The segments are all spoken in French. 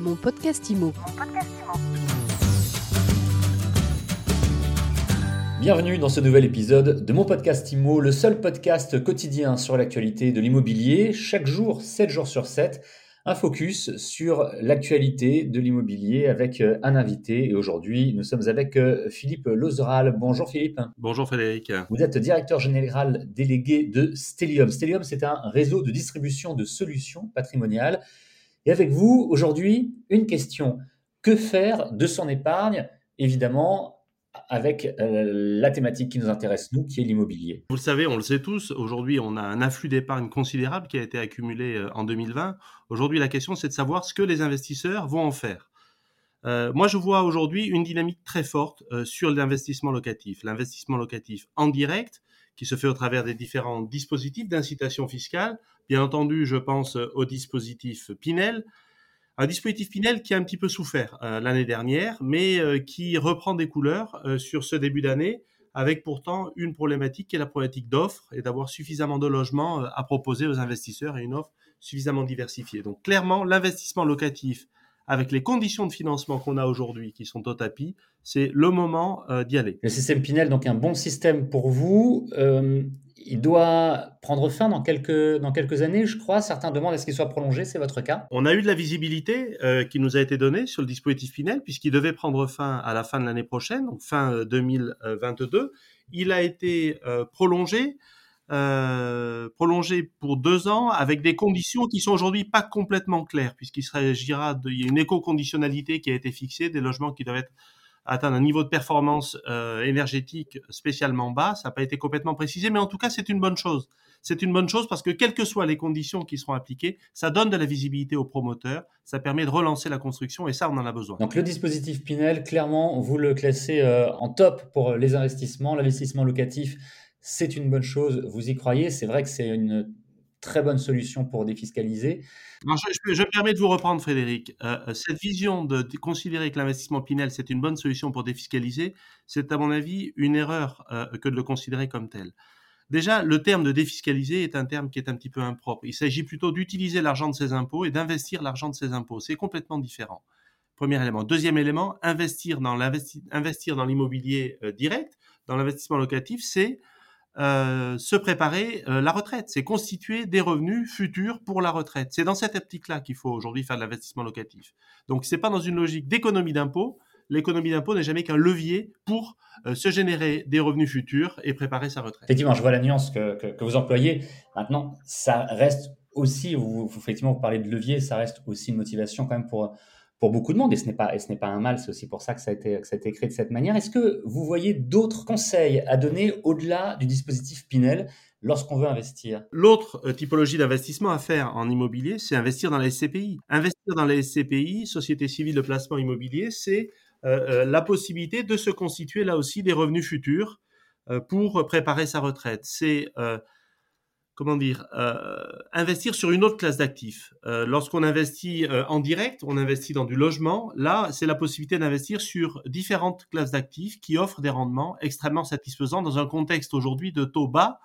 Mon podcast IMO. Bienvenue dans ce nouvel épisode de mon podcast IMO, le seul podcast quotidien sur l'actualité de l'immobilier. Chaque jour, 7 jours sur 7, un focus sur l'actualité de l'immobilier avec euh, un invité. Et aujourd'hui, nous sommes avec euh, Philippe Lozeral. Bonjour Philippe. Bonjour Frédéric. Vous êtes directeur général délégué de Stellium. Stellium, c'est un réseau de distribution de solutions patrimoniales. Et avec vous, aujourd'hui, une question. Que faire de son épargne Évidemment, avec euh, la thématique qui nous intéresse, nous, qui est l'immobilier? Vous le savez, on le sait tous, aujourd'hui, on a un afflux d'épargne considérable qui a été accumulé euh, en 2020. Aujourd'hui, la question, c'est de savoir ce que les investisseurs vont en faire. Euh, moi, je vois aujourd'hui une dynamique très forte sur l'investissement locatif. L'investissement locatif en direct, qui se fait au travers des différents dispositifs d'incitation fiscale. Bien entendu, je pense au dispositif Pinel, un dispositif Pinel qui a un petit peu souffert euh, l'année dernière, mais euh, qui reprend des couleurs euh, sur ce début d'année, avec pourtant une problématique qui est la problématique d'offres et d'avoir suffisamment de logements à proposer aux investisseurs et une offre suffisamment diversifiée. Donc clairement, l'investissement locatif avec les conditions de financement qu'on a aujourd'hui qui sont au tapis, c'est le moment d'y aller. Le système Pinel, donc un bon système pour vous il doit prendre fin dans quelques, dans quelques années, je crois. Certains demandent est-ce qu'il soit prolongé, c'est votre cas On a eu de la visibilité euh, qui nous a été donnée sur le dispositif Pinel, puisqu'il devait prendre fin à la fin de l'année prochaine, donc fin 2022. Euh, il a été euh, prolongé, pour deux ans avec des conditions qui sont aujourd'hui pas complètement claires, puisqu'il s'agira de, éco-conditionnalité qui a été fixée, des logements qui doivent atteindre un niveau de performance euh, énergétique spécialement bas. Ça n'a pas été complètement précisé, mais en tout cas, c'est une bonne chose. C'est une bonne chose parce que quelles que soient les conditions qui seront appliquées, ça donne de la visibilité aux promoteurs, ça permet de relancer la construction et ça, on en a besoin. Donc le dispositif Pinel, clairement, vous le classez euh, en top pour les investissements. L'investissement locatif, c'est une bonne chose, vous y croyez. C'est vrai que c'est une très bonne solution pour défiscaliser. je, me permets de vous reprendre, Frédéric. Euh, euh, cette vision de, considérer que l'investissement Pinel, c'est une bonne solution pour défiscaliser, c'est à mon avis une erreur euh, que de le considérer comme tel. Déjà, le terme de défiscaliser est un terme qui est un petit peu impropre. Il s'agit plutôt d'utiliser l'argent de ses impôts et d'investir l'argent de ses impôts. C'est complètement différent. Premier élément. Deuxième élément, investir dans l'immobilier direct, dans l'investissement locatif, c'est euh, se préparer euh, la retraite, c'est constituer des revenus futurs pour la retraite. C'est dans cette optique-là qu'il faut aujourd'hui faire de l'investissement locatif. Donc c'est pas dans une logique d'économie d'impôt. L'économie d'impôt n'est jamais qu'un levier pour euh, se générer des revenus futurs et préparer sa retraite. Effectivement, je vois la nuance que, vous employez. Maintenant, ça reste aussi, effectivement, vous parlez de levier, ça reste aussi une motivation quand même pour pour beaucoup de monde, et ce n'est pas, et ce n'est pas un mal, c'est aussi pour ça que ça, a été, que de cette manière. Est-ce que vous voyez d'autres conseils à donner au-delà du dispositif Pinel lorsqu'on veut investir? L'autre euh, typologie d'investissement à faire en immobilier, c'est investir dans les SCPI. Investir dans les SCPI, Société Civile de Placement Immobilier, c'est euh, euh, la possibilité de se constituer là aussi des revenus futurs pour préparer sa retraite. C'est comment dire, euh, investir sur une autre classe d'actifs. Euh, lorsqu'on investit euh, en direct, on investit dans du logement. Là, c'est la possibilité d'investir sur différentes classes d'actifs qui offrent des rendements extrêmement satisfaisants dans un contexte aujourd'hui de taux bas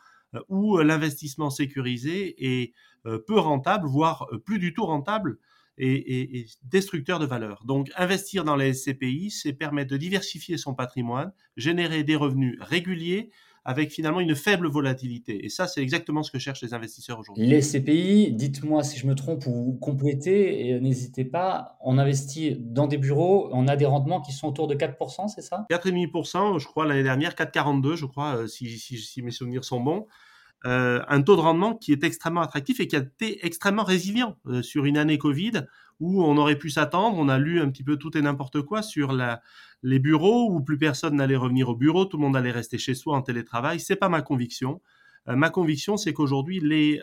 où l'investissement sécurisé est peu rentable, voire plus du tout rentable et, et, destructeur de valeur. Donc, investir dans les SCPI, c'est permettre de diversifier son patrimoine, générer des revenus réguliers avec finalement une faible volatilité. Et ça, c'est exactement ce que cherchent les investisseurs aujourd'hui. Les SCPI, dites-moi si je me trompe ou complétez, et n'hésitez pas, on investit dans des bureaux, on a des rendements qui sont autour de 4%, c'est ça? 4,5%, je crois, l'année dernière, 4,42, je crois, euh, si, si, si mes souvenirs sont bons. Euh, un taux de rendement qui est extrêmement attractif et qui a été extrêmement résilient euh, sur une année Covid où on aurait pu s'attendre, on a lu un petit peu tout et n'importe quoi sur les bureaux où plus personne n'allait revenir au bureau, tout le monde allait rester chez soi en télétravail. C'est pas ma conviction. Euh, ma conviction, c'est qu'aujourd'hui les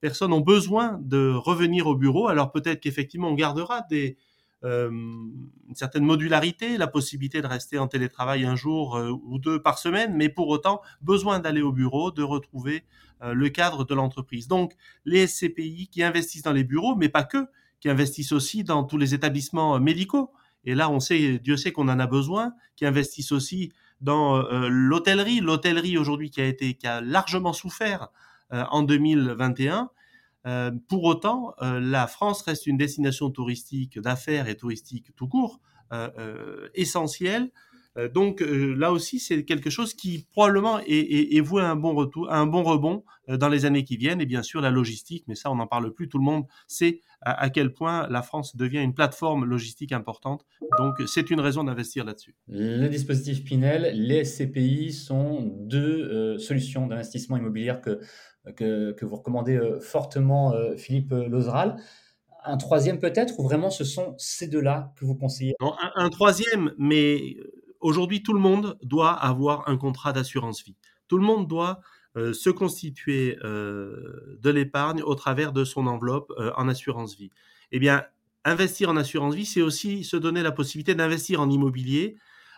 personnes ont besoin de revenir au bureau. Alors peut-être qu'effectivement on gardera des euh, une certaine modularité, la possibilité de rester en télétravail un jour euh, ou deux par semaine, mais pour autant besoin d'aller au bureau, de retrouver euh, le cadre de l'entreprise. Donc les SCPI qui investissent dans les bureaux, mais pas que, qui investissent aussi dans tous les établissements médicaux. Et là, on sait, Dieu sait qu'on en a besoin, qui investissent aussi dans l'hôtellerie, l'hôtellerie aujourd'hui qui a été, largement souffert en 2021 pour autant, la France reste une destination touristique d'affaires et touristique tout court essentielle euh, donc euh, là aussi, c'est quelque chose qui probablement est, est, voué à un bon retour, un bon rebond euh, dans les années qui viennent. Et bien sûr, la logistique, mais ça, on n'en parle plus. Tout le monde sait à, quel point la France devient une plateforme logistique importante. Donc, c'est une raison d'investir là-dessus. Le dispositif Pinel, les SCPI sont deux solutions d'investissement immobilier que, que, vous recommandez fortement, Philippe Lozeral un troisième peut-être, ou vraiment ce sont ces deux-là que vous conseillez? Un, un, troisième, mais aujourd'hui, tout le monde doit avoir un contrat d'assurance vie. Tout le monde doit euh, se constituer euh, de l'épargne au travers de son enveloppe euh, en assurance vie. Eh bien, investir en assurance vie, c'est aussi se donner la possibilité d'investir en immobilier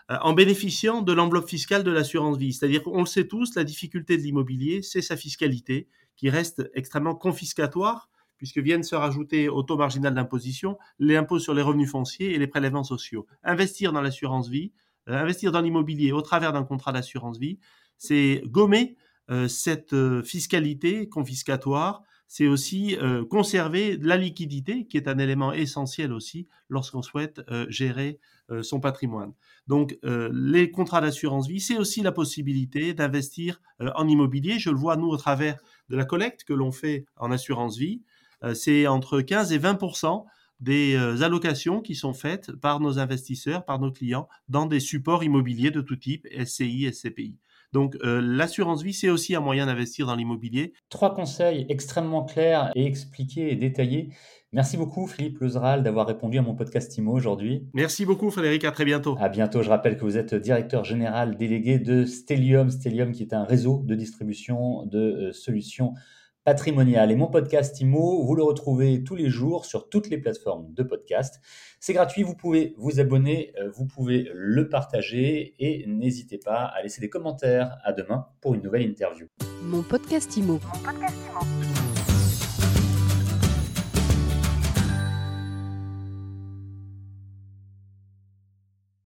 en bénéficiant de l'enveloppe fiscale de l'assurance vie. C'est-à-dire qu'on le sait tous, la difficulté de l'immobilier, c'est sa fiscalité qui reste extrêmement confiscatoire puisque viennent se rajouter au taux marginal d'imposition les impôts sur les revenus fonciers et les prélèvements sociaux. Investir dans l'assurance vie, investir dans l'immobilier au travers d'un contrat d'assurance vie, c'est gommer euh, cette euh, fiscalité confiscatoire, c'est aussi conserver la liquidité, qui est un élément essentiel aussi lorsqu'on souhaite gérer son patrimoine. Donc, les contrats d'assurance vie, c'est aussi la possibilité d'investir en immobilier. Je le vois, nous, au travers de la collecte que l'on fait en assurance vie. c'est entre 15 et 20 des euh, allocations qui sont faites par nos investisseurs, par nos clients, dans des supports immobiliers de tout type, SCI, SCPI. Donc euh, l'assurance vie, c'est aussi un moyen d'investir dans l'immobilier. Trois conseils extrêmement clairs et expliqués et détaillés. Merci beaucoup Philippe Lezeral d'avoir répondu à mon podcast IMO aujourd'hui. Merci beaucoup Frédéric, à très bientôt. À bientôt, je rappelle que vous êtes directeur général délégué de Stellium, Stellium qui est un réseau de distribution de euh, solutions patrimonial. Et mon podcast IMO, vous le retrouvez tous les jours sur toutes les plateformes de podcast. C'est gratuit, vous pouvez vous abonner, euh, vous pouvez le partager et n'hésitez pas à laisser des commentaires. À demain pour une nouvelle interview. Mon podcast IMO. Mon podcast IMO.